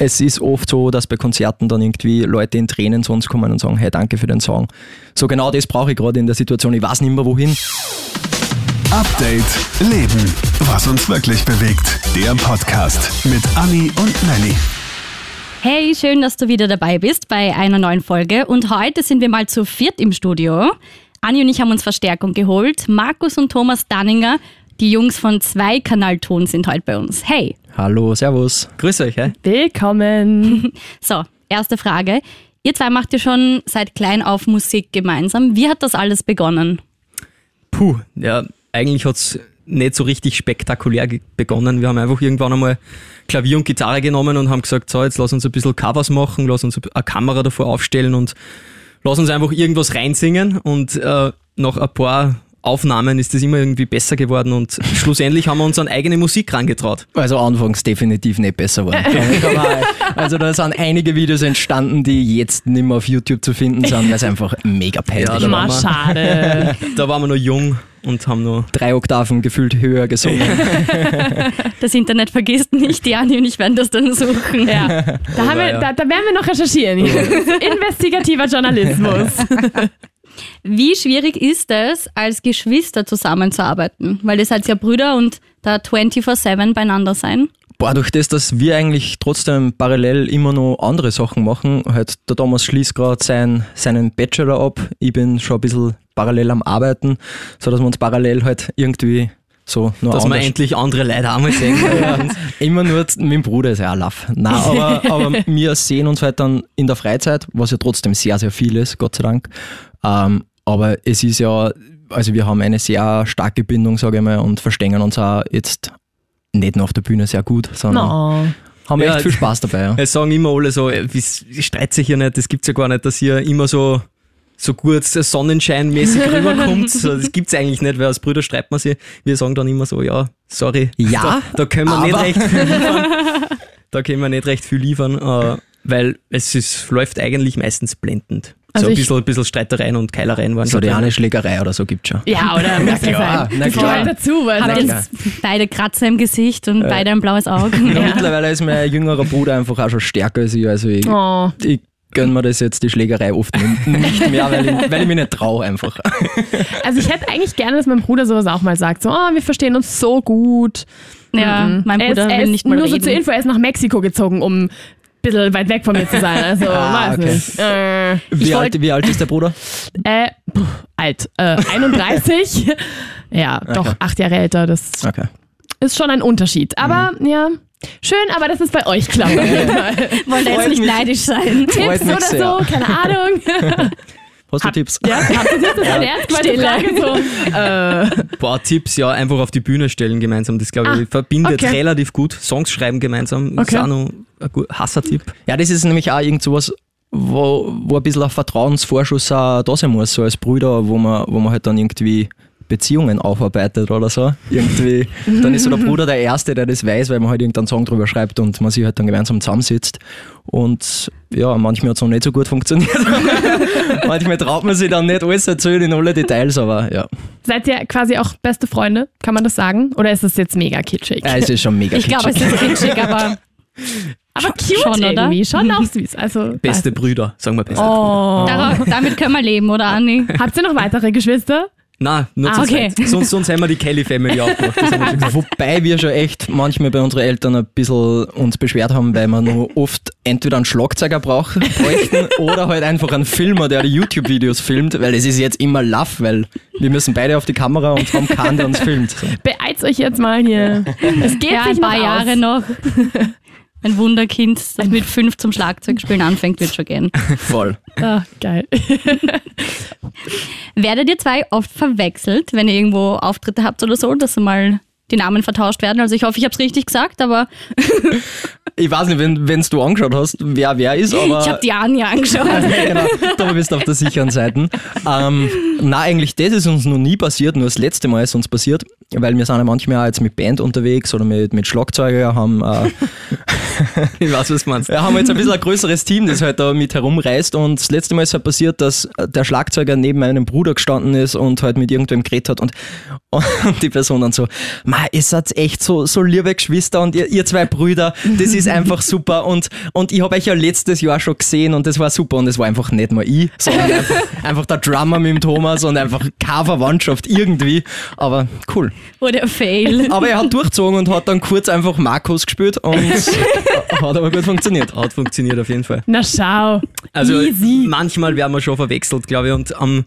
es ist oft so, dass bei Konzerten dann irgendwie Leute in Tränen zu uns kommen und sagen, hey, danke für den Song. So genau das brauche ich gerade in der Situation. Ich weiß nicht mehr wohin. Update Leben. Was uns wirklich bewegt. Der Podcast mit Anni und Nelly. Hey, schön, dass du wieder dabei bist bei einer neuen Folge. Und heute sind wir mal zu viert im Studio. Anni und ich haben uns Verstärkung geholt. Markus und Thomas Danninger, die Jungs von Zweikanalton, sind heute bei uns. Hey. Hallo, servus. Grüß euch, hey. Willkommen. So, erste Frage. Ihr zwei macht ja schon seit klein auf Musik gemeinsam. Wie hat das alles begonnen? Puh, ja, eigentlich hat's nicht so richtig spektakulär begonnen. Wir haben einfach irgendwann einmal Klavier und Gitarre genommen und haben gesagt, so, jetzt lass uns ein bisschen Covers machen, lass uns eine Kamera davor aufstellen und lass uns einfach irgendwas reinsingen und äh, nach ein paar Aufnahmen ist das immer irgendwie besser geworden und schlussendlich haben wir uns an eigene Musik rangetraut. Also anfangs definitiv nicht besser waren. also da sind einige Videos entstanden, die jetzt nicht mehr auf YouTube zu finden sind, weil es einfach mega peinlich Ja, da war. waren Mal wir- schade. Da waren wir noch jung und haben noch Drei Oktaven gefühlt höher gesungen. Das Internet vergisst nicht, die Anni und ich werden das dann suchen. Ja. Da, haben wir, da, da werden wir noch recherchieren hier. Investigativer Journalismus. Wie schwierig ist es, als Geschwister zusammenzuarbeiten? Weil ihr seid ja Brüder und da 24-7 beieinander sein. Boah, durch das, dass wir eigentlich trotzdem parallel immer noch andere Sachen machen, halt der Thomas schließt gerade sein, seinen Bachelor ab, ich bin schon ein bisschen parallel am Arbeiten, so dass wir uns parallel halt irgendwie so nur dass wir anders- endlich andere Leute auch mal sehen. können. Immer nur mit dem Bruder ist ja auch laff. Nein, aber, aber wir sehen uns halt dann in der Freizeit, was ja trotzdem sehr, sehr viel ist, Gott sei Dank. Ähm, aber es ist ja, also wir haben eine sehr starke Bindung, sage ich mal, und verstehen uns auch jetzt nicht nur auf der Bühne sehr gut, sondern No. haben Ja, echt viel Spaß dabei. Ja. Es sagen immer alle so, äh, wie streit sich hier nicht, das gibt's ja gar nicht, dass hier immer so, so gut sonnenscheinmäßig rüberkommt. So, das gibt's eigentlich nicht, weil als Brüder streitet man sich. Wir sagen dann immer so, ja, sorry. Ja, da, da können wir nicht recht viel liefern. Da können wir nicht recht viel liefern, äh, weil es ist, läuft eigentlich meistens blendend. Also so ein ich- bisschen, ein bisschen Streitereien und Keilereien waren So die eine Schlägerei oder so gibt's schon. Ja, oder ja klar, sein. na klar. gehört dazu. Weil Habt jetzt beide Kratzer im Gesicht und beide ein blaues Auge. Ja. Mittlerweile ist mein jüngerer Bruder einfach auch schon stärker als ich. Also ich, Oh. ich gönn mir das jetzt, die Schlägerei oft nicht mehr, weil ich, weil ich mich nicht traue einfach. Also ich hätte eigentlich gerne, dass mein Bruder sowas auch mal sagt. So, oh, wir verstehen uns so gut. Ja, Mhm. mein er Bruder ist, er will ist nicht mal Nur so reden. zur Info, er ist nach Mexiko gezogen, um ein bisschen weit weg von mir zu sein. Also, Ah, weiß okay. nicht. Äh, Wie wollt- alt, wie alt ist der Bruder? äh, puh, alt. Äh, 31. ja, doch, acht Jahre älter. Das Okay. ist schon ein Unterschied. Aber Mhm. ja, schön, aber dass es bei euch klappt. Wollen da jetzt nicht mich. neidisch sein. Freut Tipps oder sehr. so, keine Ahnung. Hast du Tipps? Ja, habt ihr das ernst gemeinte Frage? So, äh, Ein paar Tipps, ja, einfach auf die Bühne stellen gemeinsam. Das, glaube ich, Ah, verbindet okay. relativ gut. Songs schreiben gemeinsam ist Okay. auch noch ein Hassertipp. Ja, das ist nämlich auch irgend sowas, wo, wo ein bisschen ein Vertrauensvorschuss auch da sein muss, so als Brüder, wo man, wo man halt dann irgendwie Beziehungen aufarbeitet oder so. Irgendwie, dann ist so der Bruder der Erste, der das weiß, weil man halt irgendeinen Song drüber schreibt und man sich halt dann gemeinsam zusammensitzt. Und ja, manchmal hat es noch nicht so gut funktioniert. manchmal traut man sich dann nicht alles erzählen in alle Details, aber ja, seid ihr quasi auch beste Freunde? Kann man das sagen? Oder ist das jetzt mega kitschig? ja es ist schon mega Ich glaube, es kitschig. ist kitschig, aber aber cute schon, oder? irgendwie. Schon auch süß. Also, Beste Brüder, sagen wir beste nicht. Brüder. Oh. darauf, damit können wir leben, oder Anni? Habt ihr noch weitere Geschwister? Nein, nur Ah, zu okay. zweit. Sonst, sonst haben wir die Kelly Family aufgemacht. Wobei wir schon echt manchmal bei unseren Eltern ein bisschen uns beschwert haben, weil wir nur oft entweder einen Schlagzeuger brauch, bräuchten oder halt einfach einen Filmer, der die YouTube-Videos filmt, weil es ist jetzt immer laff, weil wir müssen beide auf die Kamera und haben keinen, der uns filmt. Beeilt euch jetzt mal hier. Es geht Ja, sich ein paar noch Jahre aus. noch. Ein Wunderkind, das mit fünf zum Schlagzeugspielen anfängt, wird schon gehen. Voll. Ah, geil. Werdet ihr zwei oft verwechselt, wenn ihr irgendwo Auftritte habt oder so, dass mal die Namen vertauscht werden? Also ich hoffe, ich habe es richtig gesagt, aber Ich weiß nicht, wenn du angeschaut hast, wer wer ist, aber... ich habe die Anja angeschaut. Ja, genau, da bist du auf der sicheren Seite. Ähm, na, eigentlich, das ist uns noch nie passiert, nur das letzte Mal ist uns passiert, weil wir sind ja manchmal auch jetzt mit Band unterwegs oder mit, mit Schlagzeuger, haben, äh, Ich weiß, was du meinst. Wir haben jetzt ein bisschen ein größeres Team, das halt da mit herumreist und das letzte Mal ist halt passiert, dass der Schlagzeuger neben meinem Bruder gestanden ist und halt mit irgendwem geredet hat und, und die Person dann so, Ma, ihr seid echt so, so liebe Geschwister und ihr, ihr zwei Brüder, das ist einfach super und, und ich habe euch ja letztes Jahr schon gesehen und das war super und es war einfach nicht mal ich, sondern einfach, einfach der Drummer mit dem Thomas und einfach keine Verwandtschaft irgendwie, aber cool. Oder Fail. Aber er hat durchgezogen und hat dann kurz einfach Markus gespielt und hat aber gut funktioniert. Hat funktioniert auf jeden Fall. Na schau. Also Easy. manchmal werden wir schon verwechselt, glaube ich. Und am,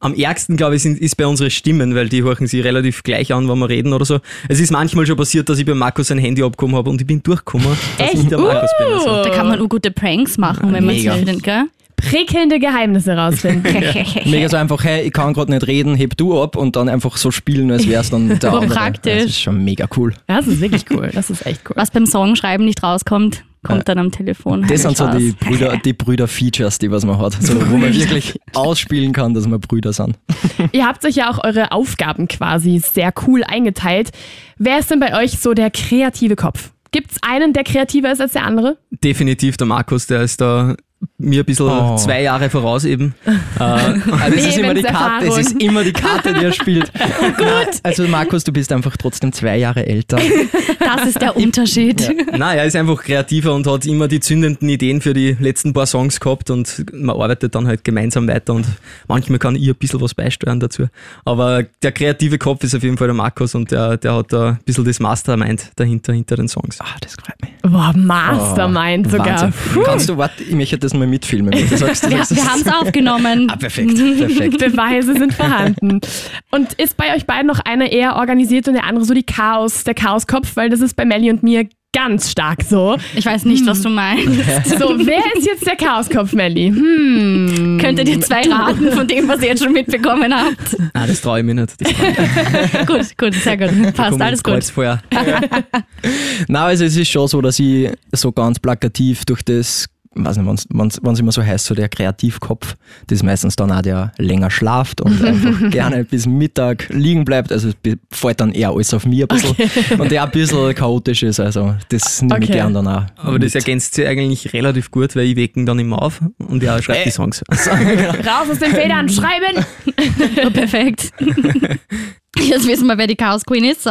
am ärgsten, glaube ich, sind, ist bei unseren Stimmen, weil die horchen sich relativ gleich an, wenn wir reden oder so. Es ist manchmal schon passiert, dass ich bei Markus sein Handy abgekommen habe und ich bin durchgekommen, dass Echt? ich der Markus bin. Also. Da kann man auch gute Pranks machen, wenn man Mega. will, gell? Prickelnde Geheimnisse rausfinden. Mega so einfach, hey, ich kann gerade nicht reden, heb du ab und dann einfach so spielen, als wär's dann der andere. praktisch. Das ist schon mega cool. Das ist wirklich cool. Das ist echt cool. Was beim Songschreiben nicht rauskommt, kommt dann am Telefon. Das sind so Spaß. die Brüder, die Brüder-Features, die was man hat. So, wo man wirklich ausspielen kann, dass wir Brüder sind. Ihr habt euch ja auch eure Aufgaben quasi sehr cool eingeteilt. Wer ist denn bei euch so der kreative Kopf? Gibt's einen, der kreativer ist als der andere? Definitiv der Markus, der ist da mir ein bisschen Oh. zwei Jahre voraus eben. äh, Also das ist immer die Karte, es ist immer die Karte, die er spielt. Gut. Also Markus, du bist einfach trotzdem zwei Jahre älter. Das ist der Unterschied. Nein, er ist einfach kreativer und hat immer die zündenden Ideen für die letzten paar Songs gehabt und man arbeitet dann halt gemeinsam weiter und manchmal kann ich ein bisschen was beisteuern dazu. Aber der kreative Kopf ist auf jeden Fall der Markus und der, der hat da ein bisschen das Mastermind dahinter, hinter den Songs. Ah, das freut mich. Boah, Mastermind sogar. Wahnsinn. Kannst du, warte, ich möchte das mal mitfilmen. wenn Du sagst, du Wir, wir haben es aufgenommen. Ah, perfekt, perfekt. Beweise sind vorhanden. Und ist bei euch beiden noch einer eher organisiert und der andere so die Chaos, der Chaoskopf, weil das ist bei Melly und mir ganz stark so. Ich weiß nicht, was du meinst. So, wer ist jetzt der Chaoskopf, Melly? Hm. Könntet ihr zwei raten von dem, was ihr jetzt schon mitbekommen habt? Nein, das traue ich mir nicht. Ich mir. gut, gut, sehr gut. Passt, alles gut. Kreuzfeuer. Nein, also es ist schon so, dass ich so ganz plakativ durch das, weiß nicht, wenn es immer so heißt, so der Kreativkopf, das ist meistens dann auch der länger schlaft und einfach gerne bis Mittag liegen bleibt. Also es fällt dann eher alles auf mir ein bisschen und der ein bisschen chaotisch ist. Also das nehme ich Okay. gern dann auch. Aber das mit. ergänzt sich eigentlich relativ gut, weil ich wecken dann immer auf und er schreibt die Songs. Raus aus den Federn, schreiben! Perfekt. Jetzt wissen wir, wer die Chaos Queen ist. So.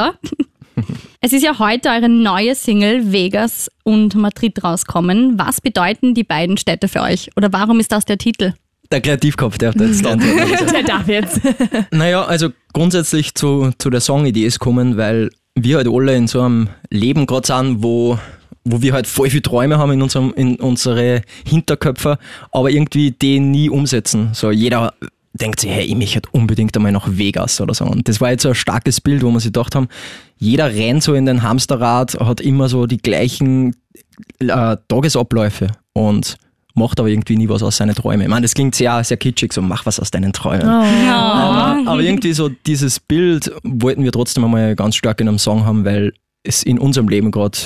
Es ist ja heute eure neue Single Vegas und Madrid rauskommen. Was bedeuten die beiden Städte für euch? Oder warum ist das der Titel? Der Kreativkopf, der hat jetzt antworten. Der darf jetzt. Naja, also grundsätzlich zu, zu der Songidee ist kommen, weil wir halt alle in so einem Leben gerade sind, wo, wo wir halt voll viele Träume haben in, unserem, in unsere Hinterköpfe, aber irgendwie die nie umsetzen. So jeder denkt sich, hey, ich möchte halt unbedingt einmal nach Vegas oder so. Und das war jetzt so ein starkes Bild, wo wir sich gedacht haben, jeder rennt so in den Hamsterrad, hat immer so die gleichen äh, Tagesabläufe und macht aber irgendwie nie was aus seinen Träumen. Ich meine, das klingt sehr, sehr kitschig, so mach was aus deinen Träumen. Aber, aber irgendwie so dieses Bild wollten wir trotzdem einmal ganz stark in einem Song haben, weil es in unserem Leben gerade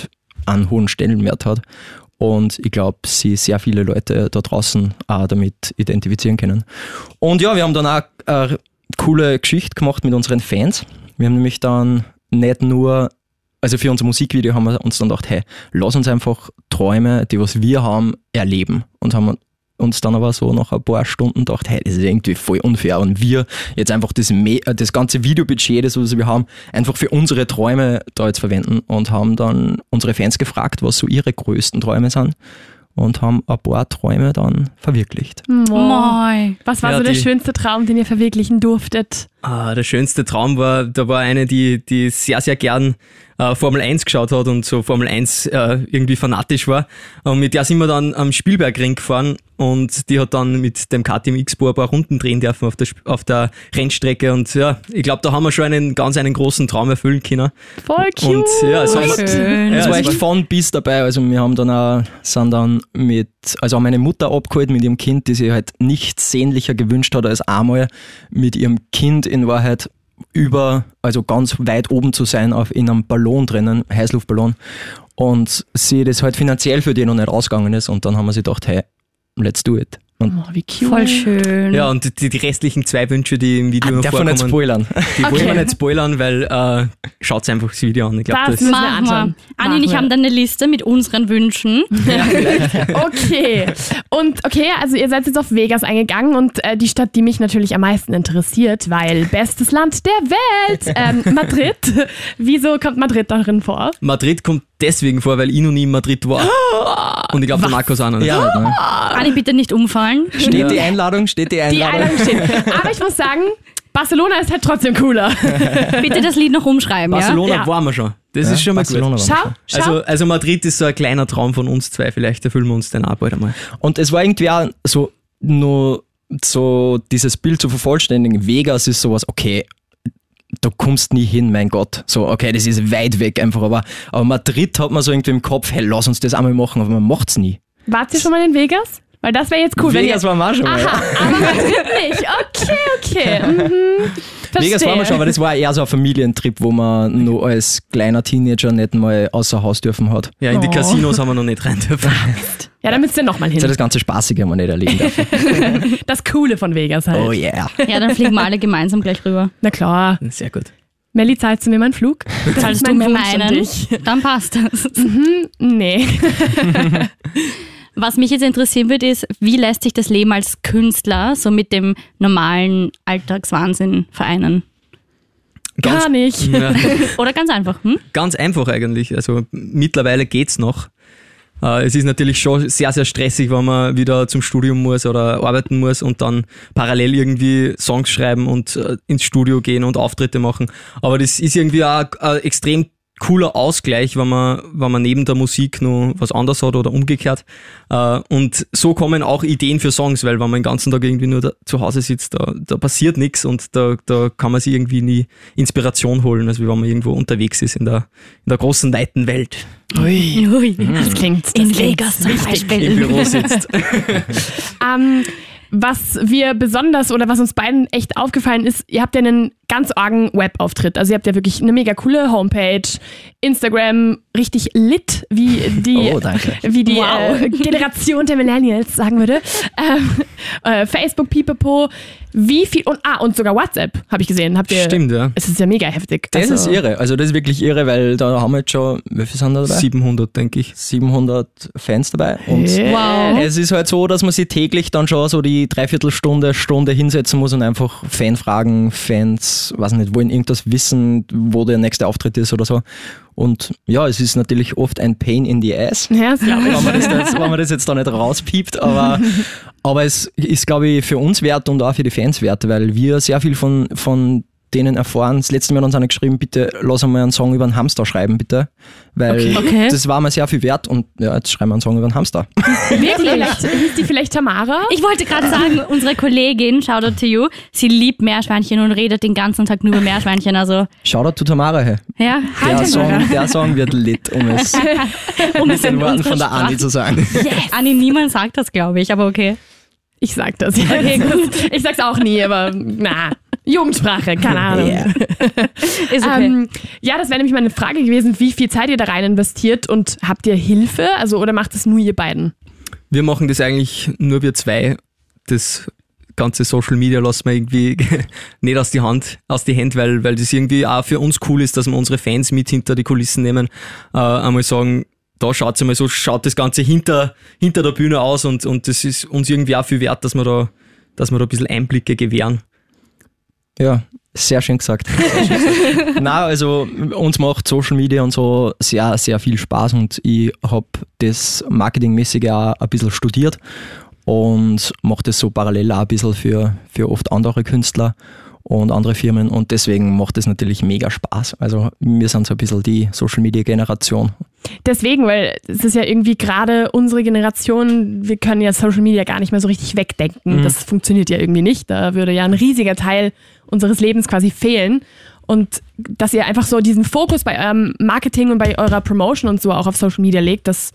einen hohen Stellenwert hat. Und ich glaube, sie sehr viele Leute da draußen auch damit identifizieren können. Und ja, wir haben dann auch eine coole Geschichte gemacht mit unseren Fans. Wir haben nämlich dann nicht nur, also für unser Musikvideo haben wir uns dann gedacht, hey, lass uns einfach Träume, die was wir haben, erleben. Und haben uns dann aber so nach ein paar Stunden gedacht, hey, das ist irgendwie voll unfair und wir jetzt einfach das, Me äh, das ganze Videobudget, das was wir haben, einfach für unsere Träume da jetzt verwenden und haben dann unsere Fans gefragt, was so ihre größten Träume sind und haben ein paar Träume dann verwirklicht. Moi. Was war Ja, so der die- schönste Traum, den ihr verwirklichen durftet? Ah, der schönste Traum war, da war eine, die, die sehr, sehr gern äh, Formel 1 geschaut hat und so Formel 1 äh, irgendwie fanatisch war. Und mit der sind wir dann am Spielbergring gefahren und die hat dann mit dem KTM X-Pro ein paar Runden drehen dürfen auf der, auf der Rennstrecke und ja, ich glaube, da haben wir schon einen ganz einen großen Traum erfüllen können. Voll cute. Und ja, haben wir, Schön. Es war es echt von bis dabei. Also wir haben dann auch, sind dann mit, also haben meine Mutter abgeholt mit ihrem Kind, die sich halt nichts sehnlicher gewünscht hat, als einmal mit ihrem Kind in Wahrheit über, also ganz weit oben zu sein, auf, in einem Ballon drinnen, Heißluftballon. Und sie das halt finanziell für die noch nicht ausgegangen ist. Und dann haben wir sich gedacht, hey, let's do it. Oh, wie cute. Voll schön. Ja, und die, die restlichen zwei Wünsche, die im Video noch Darf man vorkommen, nicht spoilern. die wollen Okay. wir nicht spoilern, weil äh, schaut einfach das Video an. Ich glaube, Das das, müssen wir Machen wir. anschauen. Anni und ich haben dann eine Liste mit unseren Wünschen. Okay. Und okay, also ihr seid jetzt auf Vegas eingegangen und äh, die Stadt, die mich natürlich am meisten interessiert, weil bestes Land der Welt, ähm, Madrid. Wieso kommt Madrid darin vor? Madrid kommt deswegen vor, weil ich noch nie in Madrid war. Und ich glaube, der Markus auch noch nicht. Ja, ne? Anni, bitte nicht umfallen. Steht die Einladung? Steht die Die Einladung? Einladung steht. Aber ich muss sagen, Barcelona ist halt trotzdem cooler. Bitte das Lied noch umschreiben, Barcelona Ja. waren wir schon. Das ist schon mal Barcelona gut. Schau, schau. Also, also Madrid ist so ein kleiner Traum von uns zwei. Vielleicht erfüllen wir uns den auch bald einmal. Und es war irgendwie auch so, nur so dieses Bild zu vervollständigen. Vegas ist sowas, okay, da kommst nie hin, mein Gott. So, okay, das ist weit weg einfach, aber, aber Madrid hat man so irgendwie im Kopf, hey, lass uns das einmal machen, aber man macht's nie. Wart ihr schon mal in Vegas? Weil das wäre jetzt cool. Vegas wenn ihr, wir auch schon mal. Aha, aber Madrid nicht. Okay, okay. Mhm. Vegas waren wir schon, aber das war eher so ein Familientrip, wo man nur als kleiner Teenager nicht mal außer Haus dürfen hat. Ja, in die Oh. Casinos haben wir noch nicht rein dürfen. Ja, dann müsst ihr nochmal Das ist hin. das ganze Spaßige, haben wir nicht erleben dürfen. Das Coole von Vegas halt. Oh yeah. Ja, dann fliegen wir alle gemeinsam gleich rüber. Na klar. Sehr gut. Melli, zahlst du mir meinen Flug? Das Zahlst du mir meinen? Dann passt das. Nee. Was mich jetzt interessieren wird, ist, wie lässt sich das Leben als Künstler so mit dem normalen Alltagswahnsinn vereinen? Ganz- Gar nicht. Ja, Oder ganz einfach, hm? ganz einfach eigentlich. Also mittlerweile geht's noch. Äh, Es ist natürlich schon sehr, sehr stressig, wenn man wieder zum Studium muss oder arbeiten muss und dann parallel irgendwie Songs schreiben und äh, ins Studio gehen und Auftritte machen. Aber das ist irgendwie auch ein extrem cooler Ausgleich, wenn man, wenn man neben der Musik noch was anderes hat oder umgekehrt. Äh, Und so kommen auch Ideen für Songs, weil wenn man den ganzen Tag irgendwie nur da, zu Hause sitzt, da, da passiert nichts und da, da kann man sich irgendwie nie Inspiration holen, als wenn man irgendwo unterwegs ist in der, in der großen, weiten Welt. Ui. Das klingt. Das In klingt Vegas zum Im Beispiel. Büro sitzt. Ähm, was wir besonders oder was uns beiden echt aufgefallen ist, ihr habt ja einen ganz argen Webauftritt. Also ihr habt ja wirklich eine mega coole Homepage, Instagram richtig lit, wie die, Oh, wie die Wow. äh, Generation der Millennials sagen würde. Ähm, äh, Facebook, Pipapo, wie viel und ah und sogar WhatsApp habe ich gesehen. Habt ihr? Stimmt, ja. Es ist ja mega heftig. Das Also- ist irre. Also das ist wirklich irre, weil da haben wir jetzt schon, wie viel sind da dabei? 700, denke ich. 700 Fans dabei. Und Wow. es ist halt so, dass man sich täglich dann schon so die Dreiviertelstunde, Stunde hinsetzen muss und einfach Fanfragen, Fans, weiß nicht, wollen irgendwas wissen, wo der nächste Auftritt ist oder so. Und ja, es ist natürlich oft ein Pain in the ass. Ja, wenn man das, jetzt, wenn man das jetzt da nicht rauspiept, aber, aber es ist, glaube ich, für uns wert und auch für die Fans wert, weil wir sehr viel von, von denen erfahren. Das letzte Mal hat uns einer geschrieben, bitte lass einmal einen Song über einen Hamster schreiben, bitte. Weil Okay. das war mir sehr viel wert und ja, jetzt schreiben wir einen Song über einen Hamster. Wirklich? Vielleicht, hieß die vielleicht Tamara? Ich wollte gerade sagen, unsere Kollegin, shout out to you, sie liebt Meerschweinchen und redet den ganzen Tag nur über Meerschweinchen. Also, Shoutout to Tamara. Hey. ja, Der, Song, der Song wird lit, um es um es in Worten von der Anni Sprache. zu sagen. Anni, niemand sagt das, glaube ich, aber okay. Ich sag das. Okay, gut. Ich sag's auch nie, aber na. Jugendsprache, keine Ahnung. Yeah. Ist okay. Ähm, ja, das wäre nämlich meine Frage gewesen, wie viel Zeit ihr da rein investiert und habt ihr Hilfe? Also oder macht es nur ihr beiden? Wir machen das eigentlich nur wir zwei. Das ganze Social Media lassen wir irgendwie nicht aus die Hand, aus die Hand, weil, weil das irgendwie auch für uns cool ist, dass wir unsere Fans mit hinter die Kulissen nehmen. Äh, einmal sagen, da schaut's einmal so, schaut das Ganze hinter, hinter der Bühne aus und, und das ist uns irgendwie auch viel wert, dass wir da, dass wir da ein bisschen Einblicke gewähren. Ja, sehr schön gesagt. Na, also uns macht Social Media und so sehr, sehr viel Spaß und ich habe das Marketingmäßige auch ein bisschen studiert und mache das so parallel auch ein bisschen für, für oft andere Künstler und andere Firmen und deswegen macht das natürlich mega Spaß. Also wir sind so ein bisschen die Social Media Generation. Deswegen, weil es ist ja irgendwie gerade unsere Generation, wir können ja Social Media gar nicht mehr so richtig wegdenken. Das funktioniert ja irgendwie nicht. Da würde ja ein riesiger Teil unseres Lebens quasi fehlen. Und dass ihr einfach so diesen Fokus bei eurem Marketing und bei eurer Promotion und so auch auf Social Media legt, das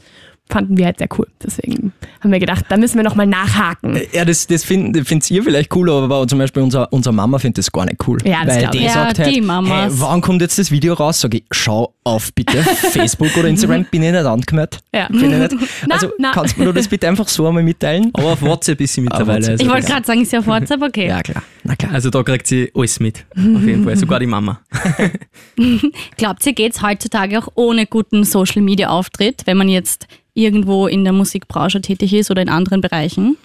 fanden wir halt sehr cool. Deswegen haben wir gedacht, da müssen wir nochmal nachhaken. Ja, das, das findet findet ihr vielleicht cool, aber zum Beispiel unser, unsere Mama findet das gar nicht cool. Ja, das weil die ich. Ja, sagt die halt, hey, Mamas. wann kommt jetzt das Video raus? Sag ich, schau auf bitte, Facebook oder Instagram, bin ich nicht angemeldet. Ja. Bin ich nicht. Na, Also na. kannst du mir das bitte einfach so einmal mitteilen? Aber auf WhatsApp ist sie mittlerweile. Also, Ich wollte gerade sagen, ist ja auf WhatsApp, okay. Ja, klar. Na klar. also da kriegt sie alles mit. Auf jeden Fall. Sogar die Mama. Glaubt ihr, geht es heutzutage auch ohne guten Social-Media-Auftritt, wenn man jetzt irgendwo in der Musikbranche tätig ist oder in anderen Bereichen?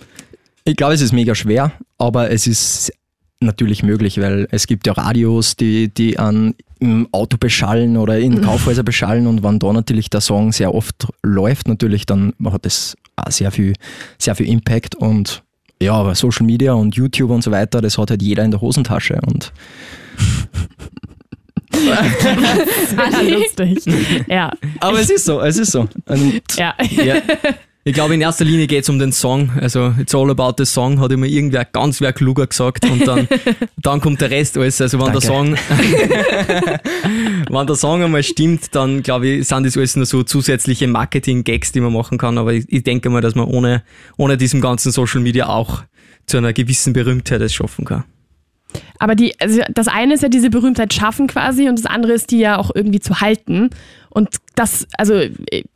Ich glaube, es ist mega schwer, aber es ist natürlich möglich, weil es gibt ja Radios, die, die an im Auto beschallen oder in Kaufhäuser beschallen. Und wenn da natürlich der Song sehr oft läuft, natürlich, dann hat das auch sehr viel, sehr viel Impact. Und ja, aber Social Media und YouTube und so weiter, das hat halt jeder in der Hosentasche. Und Ja, lustig. Ja, aber es ist so, es ist so. Und ja. Ja. Ich glaube, in erster Linie geht es um den Song. Also, it's all about the song, hat immer irgendwer ganz wer kluger gesagt und dann, dann kommt der Rest alles. Also, wenn der Song, Danke. wenn der Song einmal stimmt, dann glaube ich, sind das alles nur so zusätzliche Marketing-Gags, die man machen kann. Aber ich, ich denke mal, dass man ohne, ohne diesem ganzen Social Media auch zu einer gewissen Berühmtheit es schaffen kann. Aber die, also das eine ist ja diese Berühmtheit schaffen quasi und das andere ist die ja auch irgendwie zu halten. Und das, also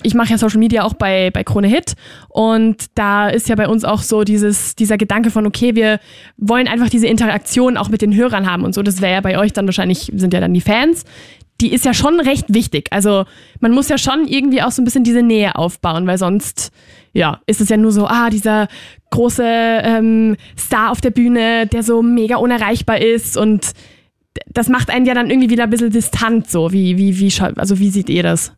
ich mache ja Social Media auch bei, bei Krone Hit und da ist ja bei uns auch so dieses, dieser Gedanke von, okay, wir wollen einfach diese Interaktion auch mit den Hörern haben und so. Das wäre ja bei euch dann wahrscheinlich, sind ja dann die Fans. Die ist ja schon recht wichtig. Also man muss ja schon irgendwie auch so ein bisschen diese Nähe aufbauen, weil sonst, ja, ist es ja nur so, ah, dieser große ähm, Star auf der Bühne, der so mega unerreichbar ist und das macht einen ja dann irgendwie wieder ein bisschen distant so. Wie, wie, wie, also wie seht ihr das?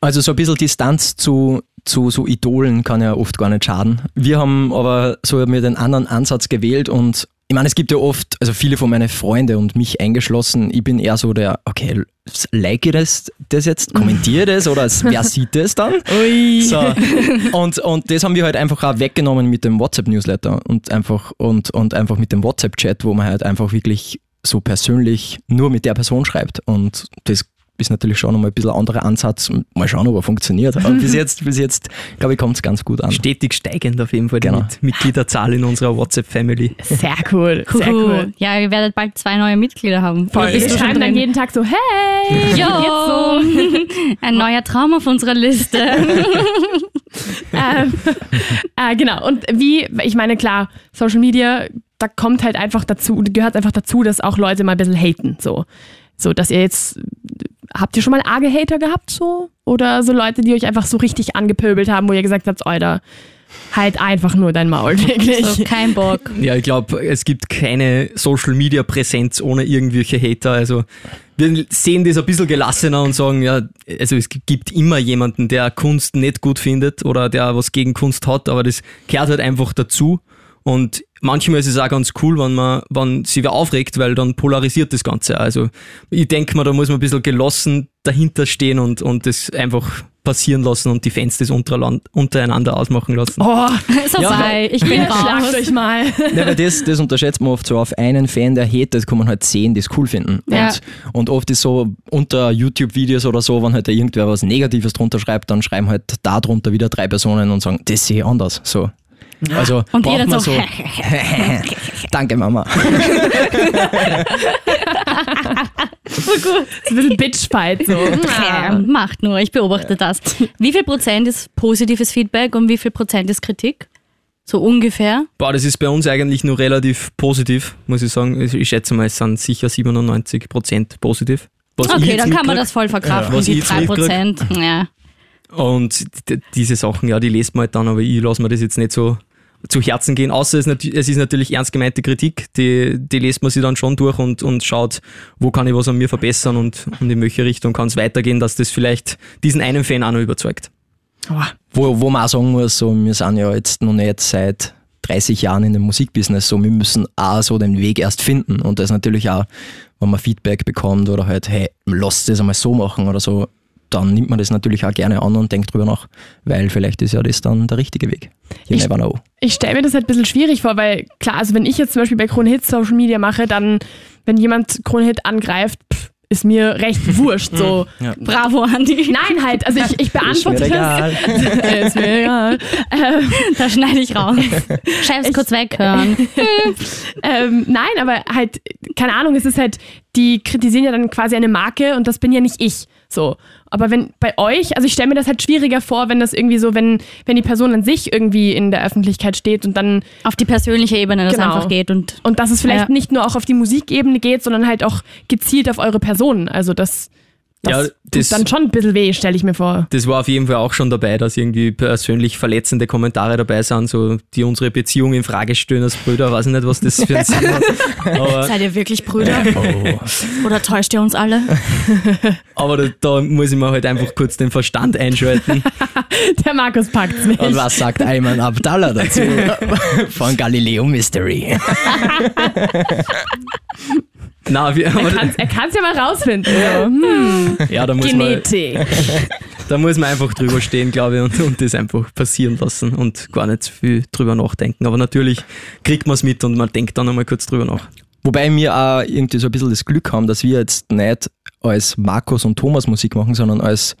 Also so ein bisschen Distanz zu, zu so Idolen kann ja oft gar nicht schaden. Wir haben aber so mir den anderen Ansatz gewählt und ich meine, es gibt ja oft, also viele von meinen Freunden und mich eingeschlossen, ich bin eher so der, okay, like ich das, das jetzt, kommentiere das oder wer sieht das dann? Ui. So. Und, und das haben wir halt einfach auch weggenommen mit dem WhatsApp-Newsletter und einfach, und, und einfach mit dem WhatsApp-Chat, wo man halt einfach wirklich so persönlich nur mit der Person schreibt. Und das ist natürlich schon nochmal ein bisschen ein anderer Ansatz. Mal schauen, ob er funktioniert. Aber bis jetzt, bis jetzt, glaube ich, kommt es ganz gut an. Stetig steigend auf jeden Fall die Genau. Mit Mitgliederzahl in unserer WhatsApp-Family. Sehr cool, sehr cool. Ja, ihr werdet bald zwei neue Mitglieder haben. Voll. Wir schreiben dann jeden Tag so, hey, Jo, ein neuer Traum auf unserer Liste. ähm, äh, genau. Und wie, ich meine, klar, Social Media, da kommt halt einfach dazu, gehört einfach dazu, dass auch Leute mal ein bisschen haten. So, so dass ihr jetzt, habt ihr schon mal arge Hater gehabt so? Oder so Leute, die euch einfach so richtig angepöbelt haben, wo ihr gesagt habt, Alter, halt einfach nur dein Maul, wirklich. So, kein Bock. Ja, ich glaube, es gibt keine Social-Media-Präsenz ohne irgendwelche Hater. Also wir sehen das ein bisschen gelassener und sagen, ja, also es gibt immer jemanden, der Kunst nicht gut findet oder der was gegen Kunst hat, aber das gehört halt einfach dazu. Und manchmal ist es auch ganz cool, wenn man, wenn sich wer aufregt, weil dann polarisiert das Ganze. Also ich denke mal, da muss man ein bisschen gelassen dahinter stehen und, und das einfach passieren lassen und die Fans das untereinander untereinander ausmachen lassen. Oh, So Ja, sei, ich bin schlagt raus. euch mal. Ja, weil das, das unterschätzt man oft so auf einen Fan, der hatet, kann man halt zehn, die es cool finden. Ja. Und, und oft ist so unter YouTube-Videos oder so, wenn halt da irgendwer was Negatives drunter schreibt, dann schreiben halt da drunter wieder drei Personen und sagen, das sehe ich anders. So. Also Und ihr braucht dann man so, so. Danke, Mama. Ein bisschen Bitchfight so. Ja, macht nur, ich beobachte das. Wie viel Prozent ist positives Feedback und wie viel Prozent ist Kritik? So ungefähr. Boah, das ist bei uns eigentlich nur relativ positiv, muss ich sagen. Ich schätze mal, es sind sicher 97 Prozent positiv. Was Okay, dann kann man das voll verkraften, Was ich die jetzt 3 Prozent. Ja. Und diese Sachen, ja, die lest man halt dann, aber ich lasse mir das jetzt nicht so zu Herzen gehen. Außer es, es ist natürlich ernst gemeinte Kritik, die, die lässt man sich dann schon durch und, und schaut, wo kann ich was an mir verbessern und, und in welche Richtung kann es weitergehen, dass das vielleicht diesen einen Fan auch noch überzeugt. Wo, wo man auch sagen muss, so, wir sind ja jetzt noch nicht seit 30 Jahren in dem Musikbusiness, so wir müssen auch so den Weg erst finden. Und das natürlich auch, wenn man Feedback bekommt oder halt, hey, lass das einmal so machen oder so, dann nimmt man das natürlich auch gerne an und denkt drüber nach, weil vielleicht ist ja das dann der richtige Weg. You Ich- never know. Ich stelle mir das halt ein bisschen schwierig vor, weil klar, also wenn ich jetzt zum Beispiel bei Krone Hit Social Media mache, dann, wenn jemand Krone Hit angreift, pff, ist mir recht wurscht. So. Bravo, Andi. Nein, halt, also ich, ich Ist mir beantworte das. ist mir egal. Ähm, Da schneide ich raus. Chefs kurz weghören. ähm, nein, aber halt, keine Ahnung, es ist halt, die kritisieren ja dann quasi eine Marke und das bin ja nicht ich. So. Aber wenn bei euch, also ich stelle mir das halt schwieriger vor, wenn das irgendwie so, wenn, wenn die Person an sich irgendwie in der Öffentlichkeit steht und dann Auf die persönliche Ebene das Genau. einfach geht und Und dass es vielleicht Ja. nicht nur auch auf die Musikebene geht, sondern halt auch gezielt auf eure Person. Also das, das, Ja, tut das- dann schon ein bisschen weh, stelle ich mir vor. Das war auf jeden Fall auch schon dabei, dass irgendwie persönlich verletzende Kommentare dabei sind, so die unsere Beziehung in Frage stellen als Brüder. Weiß ich nicht, was das für ein Sinn hat. Seid ihr wirklich Brüder? Oder täuscht ihr uns alle? aber da, da muss ich mir halt einfach kurz den Verstand einschalten. Der Markus packt's nicht. Und was sagt Ayman Abdallah dazu? Von Galileo Mystery. Aber, Kann's- Er kann es ja mal rausfinden. So. Hm, ja, da muss, man, Genetik. da muss man einfach drüber stehen, glaube ich, und, und das einfach passieren lassen und gar nicht zu viel drüber nachdenken. Aber natürlich kriegt man es mit und man denkt dann einmal kurz drüber nach. Wobei wir auch irgendwie so ein bisschen das Glück haben, dass wir jetzt nicht als Markus und Thomas Musik machen, sondern als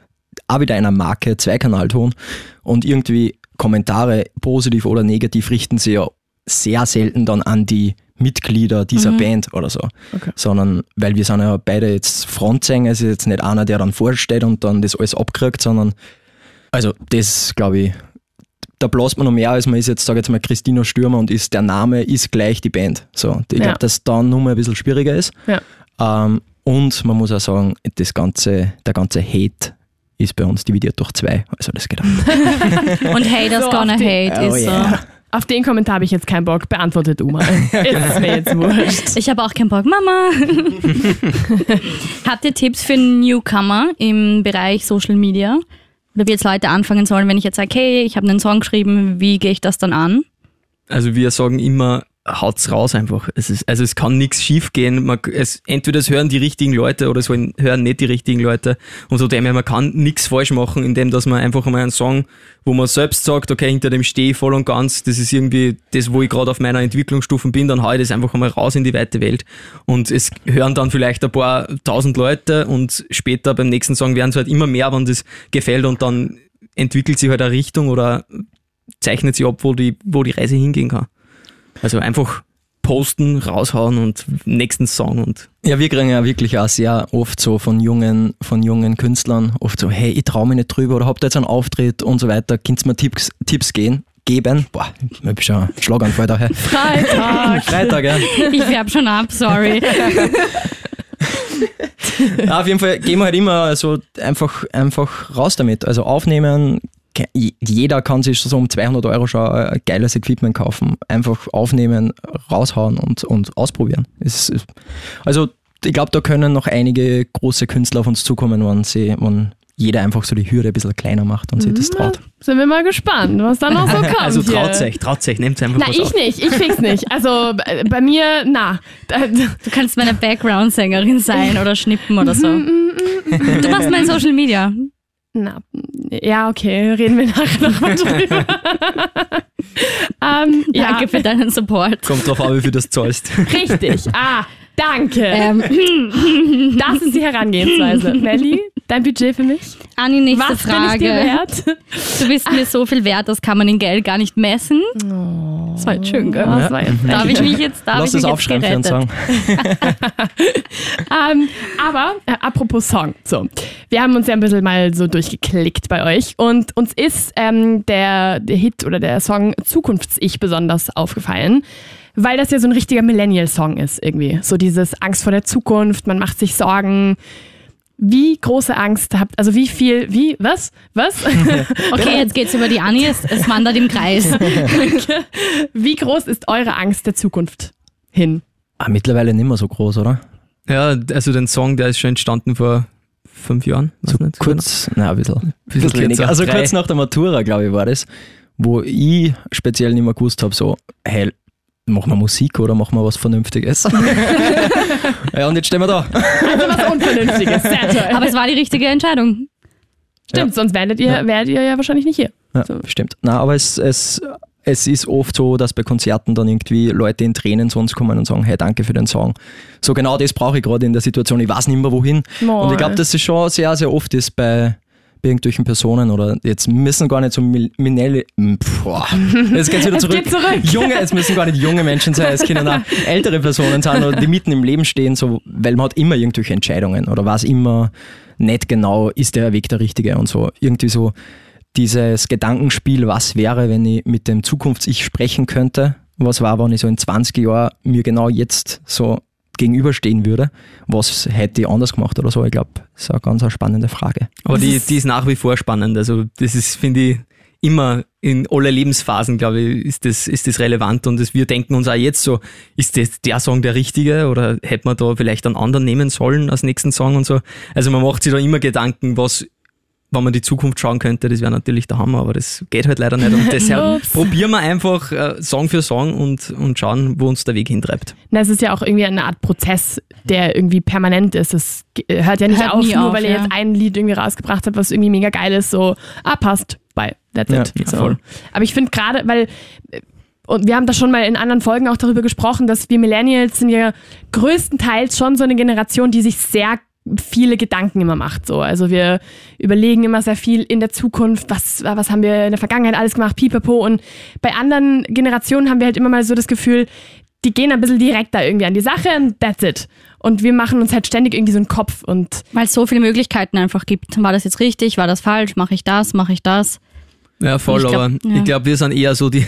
auch wieder einer Marke Zweikanalton und irgendwie Kommentare, positiv oder negativ, richten sie ja sehr selten dann an die Mitglieder dieser Band oder so. Okay. Sondern, weil wir sind ja beide jetzt Frontsänger, es ist jetzt nicht einer, der dann vorsteht und dann das alles abkriegt, sondern also das glaube ich, da bläst man noch mehr, als man ist jetzt, sage jetzt mal, Christina Stürmer und ist der Name ist gleich die Band. So, ich Ja. glaube, dass dann nur mal ein bisschen schwieriger ist. Ja. Ähm, und man muss auch sagen, das ganze, der ganze Hate ist bei uns dividiert durch zwei. Also das geht auch. Und Haters So gonna hate Oh ist yeah. Auf den Kommentar habe ich jetzt keinen Bock. Beantwortet mal. Ist mir jetzt wurscht. Ich habe auch keinen Bock. Mama! Habt ihr Tipps für Newcomer im Bereich Social Media? Oder wie jetzt Leute anfangen sollen, wenn ich jetzt sage, hey, ich habe einen Song geschrieben, wie gehe ich das dann an? Also wir sagen immer, haut's raus einfach. Es ist, also es kann nichts schief gehen. Entweder es hören die richtigen Leute oder es hören nicht die richtigen Leute. Und so dem her, man kann nichts falsch machen, indem dass man einfach mal einen Song, wo man selbst sagt, okay, hinter dem stehe ich voll und ganz, das ist irgendwie das, wo ich gerade auf meiner Entwicklungsstufen bin, dann hau ich das einfach einmal raus in die weite Welt. Und es hören dann vielleicht ein paar tausend Leute und später beim nächsten Song werden es halt immer mehr, wenn das gefällt und dann entwickelt sich halt eine Richtung oder zeichnet sich ab, wo die, wo die Reise hingehen kann. Also einfach posten, raushauen und nächsten Song und Ja, wir kriegen ja wirklich auch sehr oft so von jungen, von jungen Künstlern oft so, hey, ich traue mich nicht drüber oder habt ihr jetzt einen Auftritt und so weiter, könnt ihr mir Tipps, Tipps gehen, geben? Boah, ich hab schon einen Schlaganfall daher. Freitag. Freitag, ja. Ich färb schon ab, sorry. Auf jeden Fall gehen wir halt immer so einfach, einfach raus damit. Also aufnehmen, jeder kann sich so um 200 Euro schon ein geiles Equipment kaufen. Einfach aufnehmen, raushauen und, und ausprobieren. Es, ist- also ich glaube, da können noch einige große Künstler auf uns zukommen, wenn, sie, wenn jeder einfach so die Hürde ein bisschen kleiner macht und sich das traut. Sind wir mal gespannt, was da noch so kommt. also hier. traut euch, traut euch, nehmt einfach Na, was ich auf. nicht. Ich fix nicht. Also äh, bei mir, na. Du kannst meine Background-Sängerin sein oder schnippen oder so. Du machst mein Social Media. Na, ja, okay, reden wir nachher nochmal drüber. ähm, ja, Danke für deinen Support. Kommt drauf an, wie viel das zahlst. richtig. Ah, danke. Ähm, das ist die Herangehensweise. Melli, dein Budget für mich? Anni, nächste Was bin ich dir Frage. wert? Du bist mir so viel wert, das kann man in Geld gar nicht messen. Das war jetzt schön, gell? Das war jetzt Darf ich mich jetzt, darf Lass ich es mich aufschreiben jetzt für einen gerettet? Song. Ähm, aber äh, apropos Song, so, wir haben uns ja ein bisschen mal so durchgeklickt bei euch und uns ist ähm, der, der Hit oder der Song Zukunfts-Ich besonders aufgefallen, weil das ja so ein richtiger Millennial-Song ist irgendwie. So dieses Angst vor der Zukunft, man macht sich Sorgen. Wie große Angst habt, also wie viel, wie, was, was? Okay, jetzt geht's über die Anni, es, es wandert im Kreis. wie groß ist eure Angst der Zukunft hin? Ah, mittlerweile nicht mehr so groß, oder? Ja, also den Song, der ist schon entstanden vor fünf Jahren. So nicht, kurz, nein, ein bisschen, ein bisschen Bisschen weniger. Also Drei. kurz nach der Matura, glaube ich, war das, wo ich speziell nicht mehr gewusst habe, so, hey, machen wir Musik oder machen wir was Vernünftiges? ja, und jetzt stehen wir da. Also was Unvernünftiges, sehr toll. Aber es war die richtige Entscheidung. Stimmt, sonst werdet ihr, Ja. werdet ihr ja wahrscheinlich nicht hier. Ja, So. stimmt. Na, aber es, es, es ist oft so, dass bei Konzerten dann irgendwie Leute in Tränen zu uns kommen und sagen, hey, danke für den Song. So genau das brauche ich gerade in der Situation. Ich weiß nicht mehr wohin. Moll. Und ich glaube, dass es schon sehr, sehr oft ist bei irgendwelchen Personen oder jetzt müssen gar nicht so Minelle, boah, jetzt geht's wieder Es zurück. geht zurück. Junge, es müssen gar nicht junge Menschen sein, es können auch ältere Personen sein oder die mitten im Leben stehen, so, weil man hat immer irgendwelche Entscheidungen oder weiß immer nicht genau, ist der Weg der richtige und so. Irgendwie so dieses Gedankenspiel, was wäre, wenn ich mit dem Zukunfts-Ich sprechen könnte, was war, wenn ich so in 20 Jahren mir genau jetzt so gegenüberstehen würde, was hätte ich anders gemacht oder so. Ich glaube, das ist eine ganz eine spannende Frage. Aber die, ist- die ist nach wie vor spannend. Also das ist, finde ich, immer in alle Lebensphasen, glaube ich, ist das, ist das relevant. Und das, wir denken uns auch jetzt so, ist das der Song der richtige oder hätte man da vielleicht einen anderen nehmen sollen als nächsten Song und so. Also man macht sich da immer Gedanken, was, wenn man die Zukunft schauen könnte, das wäre natürlich der Hammer, aber das geht halt leider nicht. Und deshalb probieren wir einfach äh, Song für Song und, und schauen, wo uns der Weg hintreibt. Na, es ist ja auch irgendwie eine Art Prozess, der irgendwie permanent ist. Es ge- hört ja nicht Hört auf, nur auf, weil ihr ja. jetzt ein Lied irgendwie rausgebracht habt, was irgendwie mega geil ist, so, ah, passt, bye, that's Ja, it. ja, so. voll. Aber ich finde gerade, weil, äh, und wir haben da schon mal in anderen Folgen auch darüber gesprochen, dass wir Millennials sind ja größtenteils schon so eine Generation, die sich sehr viele Gedanken immer macht. So. Also wir überlegen immer sehr viel in der Zukunft, was, was haben wir in der Vergangenheit alles gemacht, pipapo. Und bei anderen Generationen haben wir halt immer mal so das Gefühl, die gehen ein bisschen direkter irgendwie an die Sache und that's it. Und wir machen uns halt ständig irgendwie so einen Kopf und Weil es so viele Möglichkeiten einfach gibt. War das jetzt richtig? War das falsch? Mache ich das? Mache ich das? Ja, voll, Ich glaub, aber ja. ich glaube, wir sind eher so die,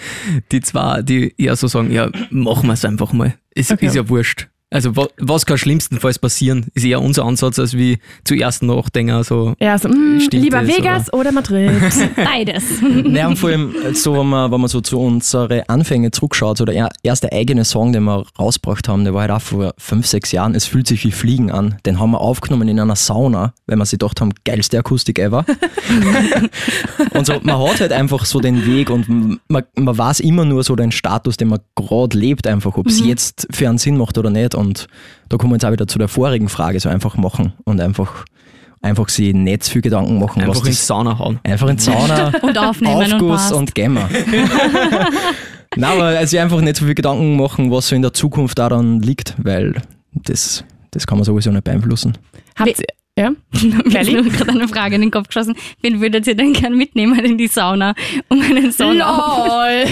die zwei, die eher so sagen, ja, machen wir es einfach mal. Ist, Okay. ist ja wurscht. Also wa- was kann schlimmstenfalls passieren, ist eher unser Ansatz, als wie zuerst nachdenken. So. ja, so, mm, Stimmt lieber das, Vegas oder Madrid. Beides. Naja, und vor allem, so, wenn man, wenn man so zu unseren Anfängen zurückschaut, so der er- erste eigene Song, den wir rausgebracht haben, der war halt auch vor fünf, sechs Jahren. Es fühlt sich wie Fliegen an. Den haben wir aufgenommen in einer Sauna, weil wir sich gedacht haben, geilste Akustik ever. und so, man hat halt einfach so den Weg und man, man weiß immer nur so den Status, den man gerade lebt, einfach, ob es jetzt für einen Sinn macht oder nicht. Und da kommen wir jetzt auch wieder zu der vorigen Frage, so einfach machen und einfach, einfach sich nicht zu viel Gedanken machen, Einfach was das Sauna hauen. Einfach in die Sauna, Und aufnehmen und Aufguss passt. und Gamma. Nein, aber also einfach nicht so viel Gedanken machen, was so in der Zukunft daran liegt, weil das, das kann man sowieso nicht beeinflussen. Habt ihr, ja? Mir ist gerade eine Frage in den Kopf geschossen. Wen würdet ihr denn gern mitnehmen in die Sauna, um einen. Lol.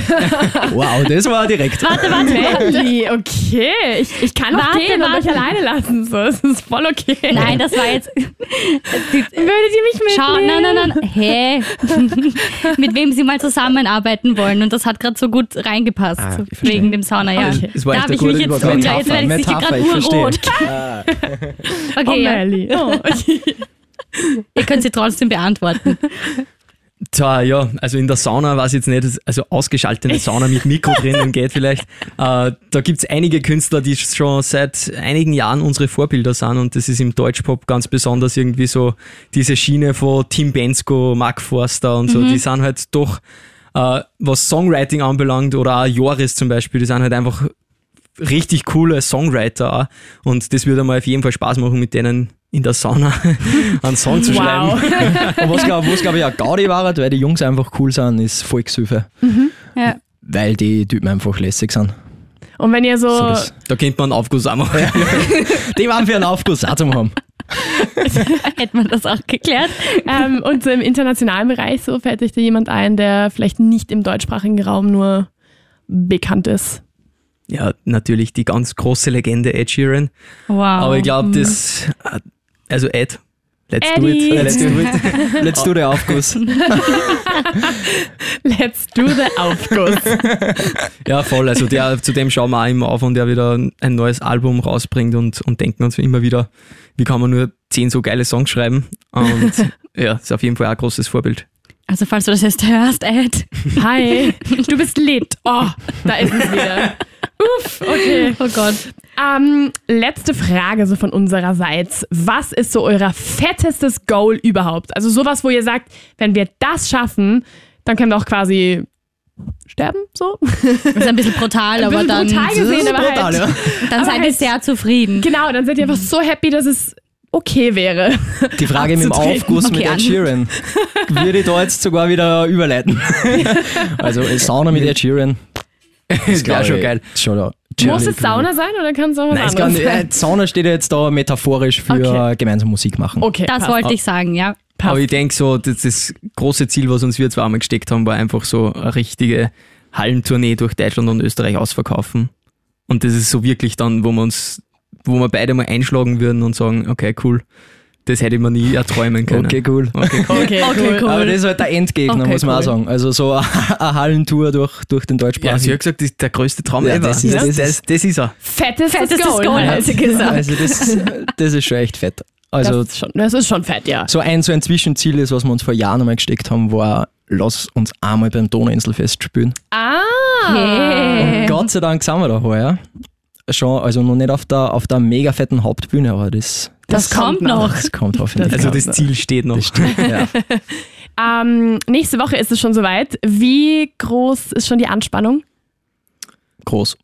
Wow, das war direkt. Warte, warte, warte. Okay. Ich, ich kann auch Warte, gehen und warte. euch alleine lassen. So, es ist voll okay. Nein, das war jetzt... Würdet ihr mich mitnehmen? Schau, nein, nein, nein. Hä? Mit wem sie mal zusammenarbeiten wollen. Und das hat gerade so gut reingepasst. Ah, wegen dem Sauna, ja. Okay. Das war Da habe ich mich jetzt... Ja, jetzt werde ich sicher Metapher, gerade urrot. Ah, Oh, Okay, ja. Melly. Oh, okay. ihr könnt sie trotzdem beantworten. Tja, ja, also in der Sauna weiß ich jetzt nicht, also ausgeschaltete Sauna mit Mikro drinnen geht vielleicht. Äh, da gibt's einige Künstler, die schon seit einigen Jahren unsere Vorbilder sind und das ist im Deutschpop ganz besonders irgendwie so diese Schiene von Tim Bensko, Mark Forster und so, die sind halt doch, äh, was Songwriting anbelangt oder auch Joris zum Beispiel, die sind halt einfach richtig coole Songwriter auch. und das würde mal auf jeden Fall Spaß machen, mit denen in der Sauna einen Song zu schreiben. Wow. und was glaube was glaub ich auch Gaudi war, weil die Jungs einfach cool sind, ist Volkshilfe. Ja. Weil die Typen einfach lässig sind. Und wenn ihr so, So das, Da könnte man einen Aufguss auch machen. die waren für einen Aufguss auch zum haben. Hätten wir das auch geklärt. ähm, und so im internationalen Bereich so fällt euch da jemand ein, der vielleicht nicht im deutschsprachigen Raum nur bekannt ist. Ja, natürlich die ganz große Legende Ed Sheeran. Wow. Aber ich glaube, das, also Ed, let's Eddie. do it. Let's do it. Let's do the Aufguss. Let's do the Aufguss. Ja, voll. Also der, zu dem schauen wir auch immer auf und der wieder ein neues Album rausbringt und, und denken uns immer wieder, wie kann man nur zehn so geile Songs schreiben. Und ja, ist auf jeden Fall auch ein großes Vorbild. Also falls du das jetzt hörst, Ed. Hi, du bist lit. Oh, da ist es wieder. Uff, okay. Oh Gott. Ähm, letzte Frage so von unsererseits. Was ist so euer fettestes Goal überhaupt? Also sowas, wo ihr sagt, wenn wir das schaffen, dann können wir auch quasi sterben, so. Das ist ein bisschen brutal, aber bisschen dann, brutal gesehen, aber brutal, halt, ja. dann seid ihr halt- sehr zufrieden. Genau, dann seid ihr einfach so happy, dass es okay wäre. Die Frage mit dem. Aufguss mit Okay, Ed an. Sheeran würde ich da jetzt sogar wieder überleiten. also Sauna mit Ed Sheeran. Das wäre schon geil. Schon da. Muss es Sauna sein oder kann es auch was Nein, es kann, anderes sein? äh, Sauna steht ja jetzt da metaphorisch für Okay. gemeinsam Musik machen. Okay, Das passt. wollte ich sagen, ja. Passt. Aber ich denke so, das, das große Ziel, was uns wir zwar einmal gesteckt haben, war einfach so eine richtige Hallentournee durch Deutschland und Österreich ausverkaufen. Und das ist so wirklich dann, wo wir uns, wo wir beide mal einschlagen würden und sagen, okay, cool, das hätte man nie erträumen können. Okay, cool. Okay, cool. Okay, Okay, cool. Aber das ist halt der Endgegner, Okay, muss man cool. auch sagen. Also so eine Hallentour durch, durch den Ja, deutschsprachigen. sie hat gesagt, das ist der größte Traum Ja, ever. das ist- das, das das, ist- das ist er. Fettes, Fettes Goal. Goal, hat sie gesagt. Also das, das ist schon echt fett. Also das, ist schon, das ist schon fett, ja. so ein, so ein Zwischenziel ist, was wir uns vor Jahren einmal gesteckt haben, war, lass uns einmal beim Donauinselfest spielen. Ah, Hey. Und Gott sei Dank sind wir da heuer. Schon, also noch nicht auf der, auf der mega fetten Hauptbühne, aber das, Das, kommt noch. das kommt hoffentlich. Also noch. das Ziel steht noch. das stimmt, ja. ähm, nächste Woche ist es schon soweit. Wie groß ist schon die Anspannung? Groß.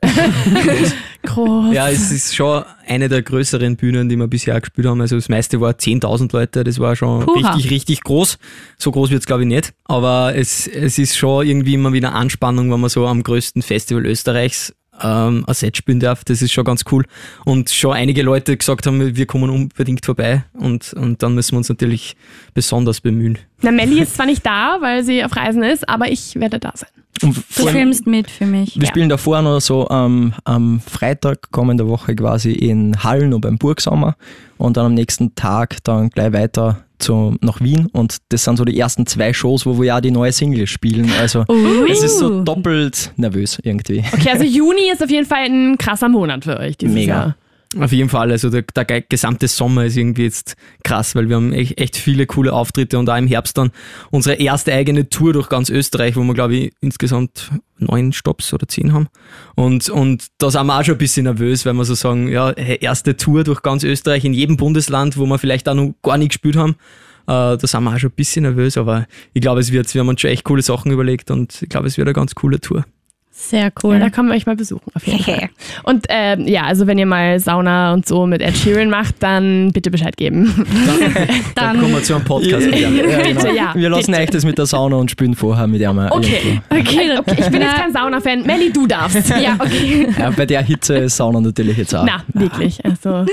Groß. Ja, es ist schon eine der größeren Bühnen, die wir bisher gespielt haben. Also das meiste war 10.000 Leute, das war schon Puha. richtig, richtig groß. So groß wird es glaube ich nicht, aber es, es ist schon irgendwie immer wieder Anspannung, wenn man so am größten Festival Österreichs ähm, ein Set spielen darf. Das ist schon ganz cool. Und schon einige Leute gesagt haben, wir kommen unbedingt vorbei und, und dann müssen wir uns natürlich besonders bemühen. Na, Melli ist zwar nicht da, weil sie auf Reisen ist, aber ich werde da sein. Und Du filmst mit für mich. wir spielen davor noch so ähm, am Freitag kommende Woche quasi in Hallen und beim Burgsommer und dann am nächsten Tag dann gleich weiter zu, nach Wien und das sind so die ersten zwei Shows, wo wir ja die neue Single spielen. Also Uh. es ist so doppelt nervös irgendwie. Okay, also Juni ist auf jeden Fall ein krasser Monat für euch dieses Mega. Jahr. Auf jeden Fall, also der, der ge- gesamte Sommer ist irgendwie jetzt krass, weil wir haben echt, echt viele coole Auftritte und auch im Herbst dann unsere erste eigene Tour durch ganz Österreich, wo wir glaube ich insgesamt neun Stops oder zehn haben. Und, und da sind wir auch schon ein bisschen nervös, weil wir so sagen, ja, erste Tour durch ganz Österreich in jedem Bundesland, wo wir vielleicht auch noch gar nicht gespielt haben. Äh, da sind wir auch schon ein bisschen nervös, aber ich glaube, es wird, wir haben uns schon echt coole Sachen überlegt und ich glaube, es wird eine ganz coole Tour. Sehr Ja, cool. da kommen wir euch mal besuchen, auf jeden Fall. Und ähm, ja, also wenn ihr mal Sauna und so mit Ed Sheeran macht, dann bitte Bescheid geben. Dann kommen wir zu einem Podcast. wieder. bitte, ja. Wir lassen bitte. euch das mit der Sauna und spielen vorher mit ihm. Okay. Okay, Okay, ich bin jetzt kein Sauna-Fan. Melli, du darfst. Ja, okay. Ja, bei der Hitze ist Sauna natürlich jetzt auch. Na, wirklich. Also.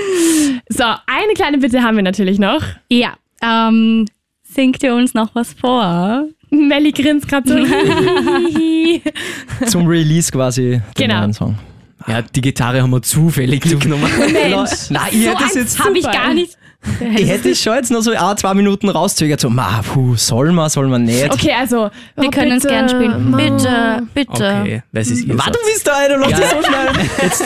So, eine kleine Bitte haben wir natürlich noch. Ja, ähm, singt ihr uns noch was vor? Melli grinst gerade so. Zum Release quasi den Genau. neuen Song. Ja, die Gitarre haben wir zufällig genommen. Mensch. Nein, ich hätte es jetzt Habe ich gar nicht. Ich hätte es schon jetzt noch so ein, zwei Minuten rauszögert, so, ma, puh, soll man, soll man nicht. Okay, also. Wir oh, können es gern spielen. Ma. Bitte, bitte. Okay, was ist ihr Warte, bist da, du lässt dich so schnell. Jetzt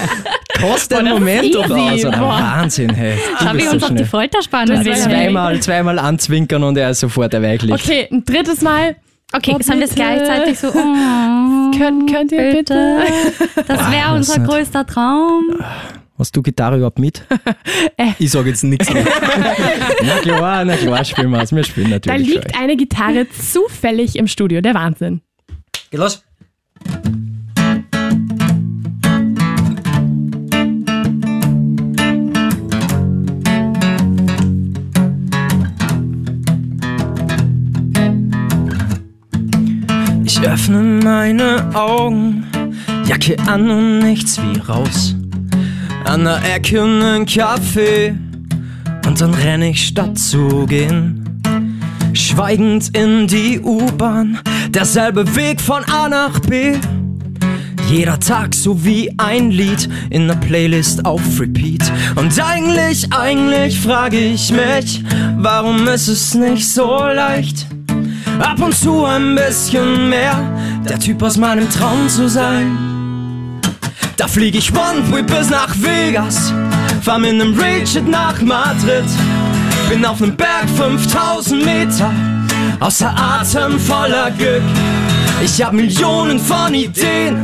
kostet einen das ist Moment doch aus. Oder? Wahnsinn, hey. Wie bist uns so auf die. Folter spannen Zweimal, zweimal anzwinkern und er ist sofort erweichlich. Okay, ein drittes Mal. Okay, Oh, sollen wir es bitte. gleichzeitig so? Oh, Könnt, könnt ihr bitte? Das wäre unser nicht. größter Traum. Hast du Gitarre überhaupt mit? Ich sage jetzt nichts mehr. na klar, na klar, spielen wir es. Wir spielen Da natürlich liegt eine Gitarre zufällig im Studio. Der Wahnsinn. Geh los. Ich öffne meine Augen, Jacke an und nichts wie raus. An der Ecke nen Kaffee und dann renn ich statt zu gehen. Schweigend in die U-Bahn, derselbe Weg von A nach B. Jeder Tag so wie ein Lied in der Playlist auf Repeat. Und eigentlich, eigentlich frage ich mich, warum ist es nicht so leicht? Ab und zu ein bisschen mehr, der Typ aus meinem Traum zu sein. Da flieg ich One-Way bis nach Vegas, fahr mit nem Rage nach Madrid. Bin auf nem Berg 5000 Meter, außer Atem voller Glück. Ich hab Millionen von Ideen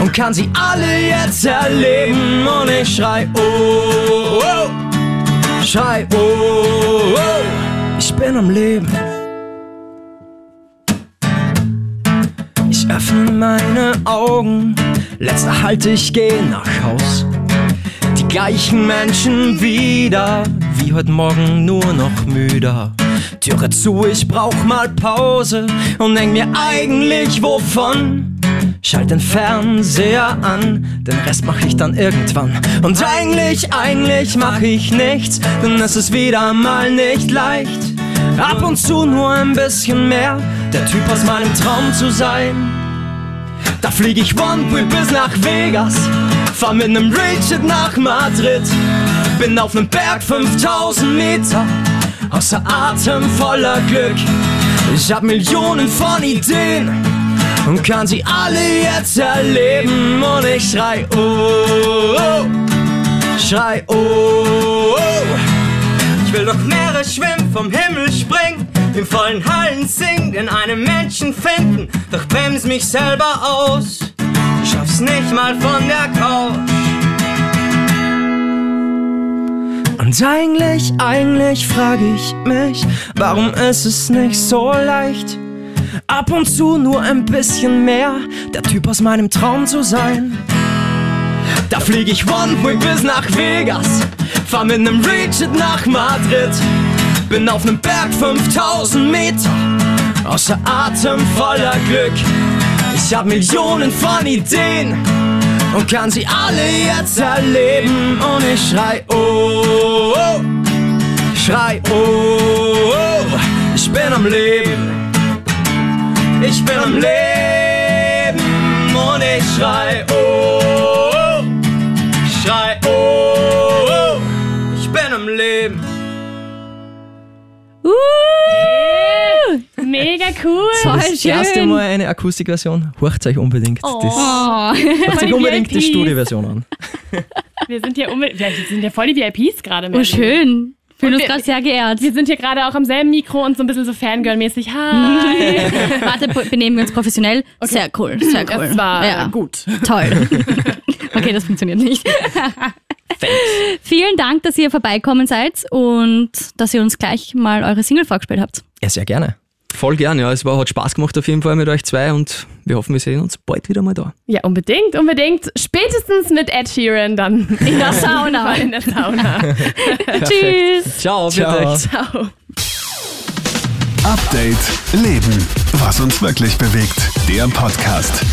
und kann sie alle jetzt erleben. Und ich schrei, oh, oh, schrei, oh, oh, ich bin am Leben. Öffne meine Augen, letzter Halt, ich geh nach Haus. Die gleichen Menschen wieder, wie heute Morgen nur noch müder. Türe zu, ich brauch mal Pause und denk mir eigentlich wovon. Schalt den Fernseher an, den Rest mach ich dann irgendwann. Und eigentlich, eigentlich mach ich nichts, denn es ist wieder mal nicht leicht. Ab und zu nur ein bisschen mehr, der Typ aus meinem Traum zu sein. Flieg ich One-Way bis nach Vegas, fahr mit nem Rigid nach Madrid, bin auf nem Berg 5000 Meter, außer Atem voller Glück. Ich hab Millionen von Ideen und kann sie alle jetzt erleben. Und ich schrei oh, oh schrei oh, oh. Ich will durch Meere schwimmen, vom Himmel springen, in vollen Hallen singen, in einem Menschen finden, doch bremse mich selber aus. Ich schaff's nicht mal von der Couch. Und eigentlich, eigentlich frage ich mich, warum ist es nicht so leicht? Ab und zu nur ein bisschen mehr, der Typ aus meinem Traum zu sein. Da flieg ich One-Way bis nach Vegas, fahr mit nem Rigid nach Madrid, bin auf nem Berg 5000 Meter, außer Atem voller Glück. Ich hab Millionen von Ideen und kann sie alle jetzt erleben und ich schrei oh, oh schrei oh, oh ich bin am Leben. Ich bin am Leben und ich schrei oh, Mega cool. voll Das erste. Mal eine Akustikversion. Hört euch unbedingt. Das, Oh. hört euch die unbedingt die. Studioversion an. Wir sind ja, unbe- wir sind ja voll die VIPs gerade. Oh, schön. Fühlen uns gerade sehr geehrt. Wir sind hier gerade auch am selben Mikro und so ein bisschen so Fangirl-mäßig. Hi. Warte, benehmen wir uns professionell. Sehr cool, sehr cool. Das war ja. gut. Toll. Okay, das funktioniert nicht. Vielen Dank, dass ihr vorbeikommen seid und dass ihr uns gleich mal eure Single vorgespielt habt. Ja, sehr gerne. Voll gern, ja. Es war, hat Spaß gemacht auf jeden Fall mit euch zwei und wir hoffen, wir sehen uns bald wieder mal da. Ja, unbedingt, unbedingt. Spätestens mit Ed Sheeran dann. In der Sauna. In der Sauna. Tschüss. Ciao, Ciao. Ciao. Update Leben. Was uns wirklich bewegt. Der Podcast.